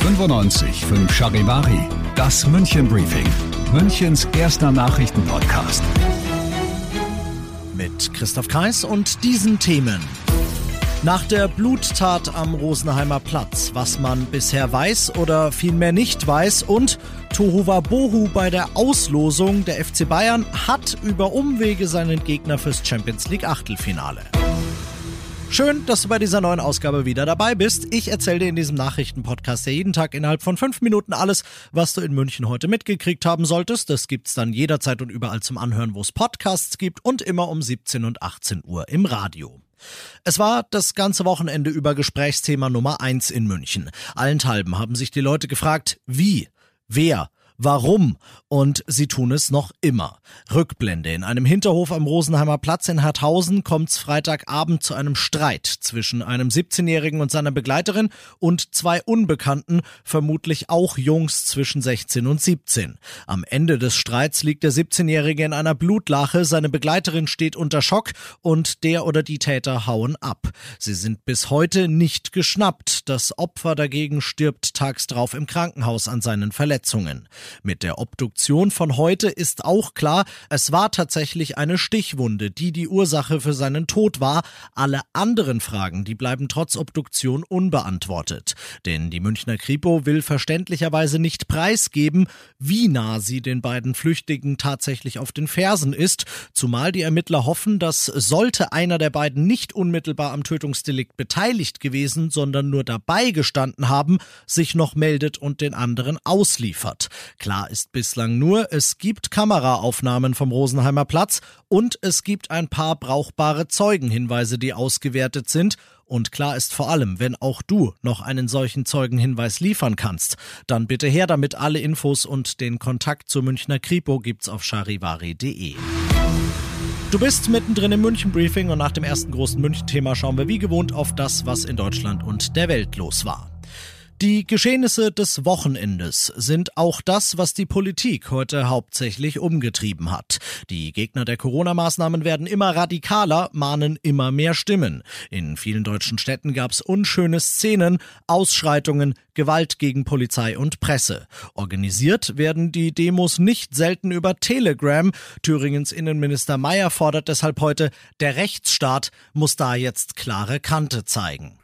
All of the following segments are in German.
95 Charivari, das München Briefing, Münchens erster Nachrichtenpodcast. Mit Christoph Kreis und diesen Themen. Nach der Bluttat am Rosenheimer Platz, was man bisher weiß oder vielmehr nicht weiß und Tohuwa Bohu bei der Auslosung der FC Bayern hat über Umwege seinen Gegner fürs Champions League Achtelfinale. Schön, dass du bei dieser neuen Ausgabe wieder dabei bist. Ich erzähle dir in diesem Nachrichtenpodcast ja jeden Tag innerhalb von fünf Minuten alles, was du in München heute mitgekriegt haben solltest. Das gibt's dann jederzeit und überall zum Anhören, wo es Podcasts gibt und immer um 17 und 18 Uhr im Radio. Es war das ganze Wochenende über Gesprächsthema Nummer eins in München. Allenthalben haben sich die Leute gefragt, wie, wer, Warum? Und sie tun es noch immer. Rückblende. In einem Hinterhof am Rosenheimer Platz in Harthausen kommt es Freitagabend zu einem Streit zwischen einem 17-Jährigen und seiner Begleiterin und zwei Unbekannten, vermutlich auch Jungs zwischen 16 und 17. Am Ende des Streits liegt der 17-Jährige in einer Blutlache, seine Begleiterin steht unter Schock und der oder die Täter hauen ab. Sie sind bis heute nicht geschnappt. Das Opfer dagegen stirbt tags drauf im Krankenhaus an seinen Verletzungen. Mit der Obduktion von heute ist auch klar, es war tatsächlich eine Stichwunde, die die Ursache für seinen Tod war. Alle anderen Fragen, die bleiben trotz Obduktion unbeantwortet. Denn die Münchner Kripo will verständlicherweise nicht preisgeben, wie nah sie den beiden Flüchtigen tatsächlich auf den Fersen ist, zumal die Ermittler hoffen, dass sollte einer der beiden nicht unmittelbar am Tötungsdelikt beteiligt gewesen, sondern nur dabei gestanden haben, sich noch meldet und den anderen ausliefert. Klar ist bislang nur, es gibt Kameraaufnahmen vom Rosenheimer Platz und es gibt ein paar brauchbare Zeugenhinweise, die ausgewertet sind. Und klar ist vor allem, wenn auch du noch einen solchen Zeugenhinweis liefern kannst, dann bitte her damit. Alle Infos und den Kontakt zur Münchner Kripo gibt's auf charivari.de. Du bist mittendrin im München Briefing und nach dem ersten großen München-Thema schauen wir wie gewohnt auf das, was in Deutschland und der Welt los war. Die Geschehnisse des Wochenendes sind auch das, was die Politik heute hauptsächlich umgetrieben hat. Die Gegner der Corona-Maßnahmen werden immer radikaler, mahnen immer mehr Stimmen. In vielen deutschen Städten gab es unschöne Szenen, Ausschreitungen, Gewalt gegen Polizei und Presse. Organisiert werden die Demos nicht selten über Telegram. Thüringens Innenminister Mayer fordert deshalb heute, der Rechtsstaat muss da jetzt klare Kante zeigen.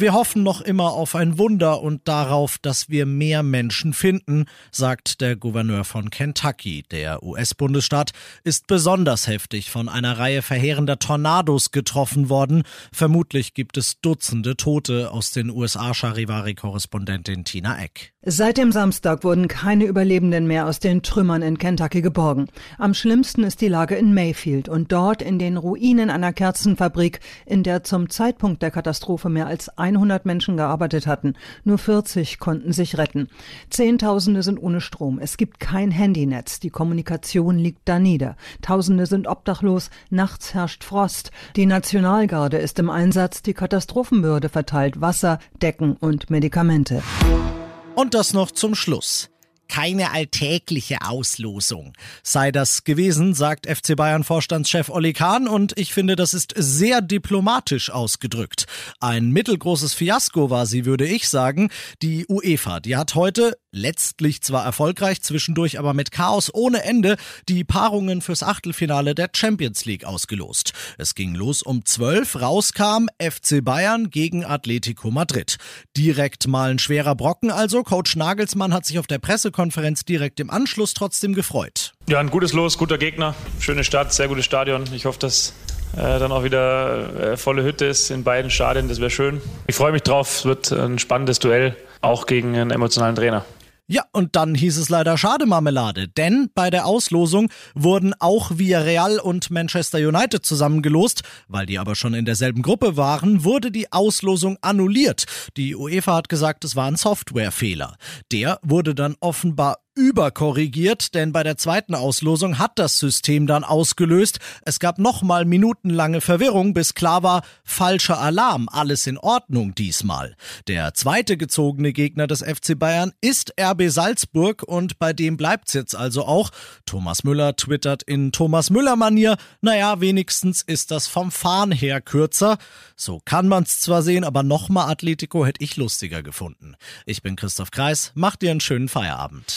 Wir hoffen noch immer auf ein Wunder und darauf, dass wir mehr Menschen finden, sagt der Gouverneur von Kentucky. Der US-Bundesstaat ist besonders heftig von einer Reihe verheerender Tornados getroffen worden. Vermutlich gibt es Dutzende Tote aus den USA, Charivari-Korrespondentin Tina Eck. Seit dem Samstag wurden keine Überlebenden mehr aus den Trümmern in Kentucky geborgen. Am schlimmsten ist die Lage in Mayfield und dort in den Ruinen einer Kerzenfabrik, in der zum Zeitpunkt der Katastrophe mehr als 100 Menschen gearbeitet hatten. Nur 40 konnten sich retten. Zehntausende sind ohne Strom. Es gibt kein Handynetz. Die Kommunikation liegt da nieder. Tausende sind obdachlos. Nachts herrscht Frost. Die Nationalgarde ist im Einsatz. Die Katastrophenbehörde verteilt Wasser, Decken und Medikamente. Und das noch zum Schluss keine alltägliche Auslosung sei das gewesen, sagt FC Bayern Vorstandschef Olli Kahn und ich finde, das ist sehr diplomatisch ausgedrückt. Ein mittelgroßes Fiasko war sie, würde ich sagen. Die UEFA, die hat heute letztlich zwar erfolgreich, zwischendurch aber mit Chaos ohne Ende die Paarungen fürs Achtelfinale der Champions League ausgelost. Es ging los um 12, rauskam FC Bayern gegen Atletico Madrid. Direkt mal ein schwerer Brocken also. Coach Nagelsmann hat sich auf der Pressekonferenz direkt im Anschluss trotzdem gefreut. Ja, ein gutes Los, guter Gegner, schöne Stadt, sehr gutes Stadion. Ich hoffe, dass äh, dann auch wieder äh, volle Hütte ist in beiden Stadien. Das wäre schön. Ich freue mich drauf. Es wird ein spannendes Duell, auch gegen einen emotionalen Trainer. Ja, und dann hieß es leider schade Marmelade, denn bei der Auslosung wurden auch Villarreal und Manchester United zusammengelost, weil die aber schon in derselben Gruppe waren, wurde die Auslosung annulliert. Die UEFA hat gesagt, es war ein Softwarefehler. Der wurde dann offenbar überkorrigiert, denn bei der zweiten Auslosung hat das System dann ausgelöst. Es gab nochmal minutenlange Verwirrung, bis klar war, falscher Alarm, alles in Ordnung diesmal. Der zweite gezogene Gegner des FC Bayern ist RB Salzburg und bei dem bleibt's jetzt also auch. Thomas Müller twittert in Thomas Müller Manier, naja, wenigstens ist das vom Fahren her kürzer. So kann man's zwar sehen, aber nochmal Atletico hätte ich lustiger gefunden. Ich bin Christoph Kreis, macht dir einen schönen Feierabend.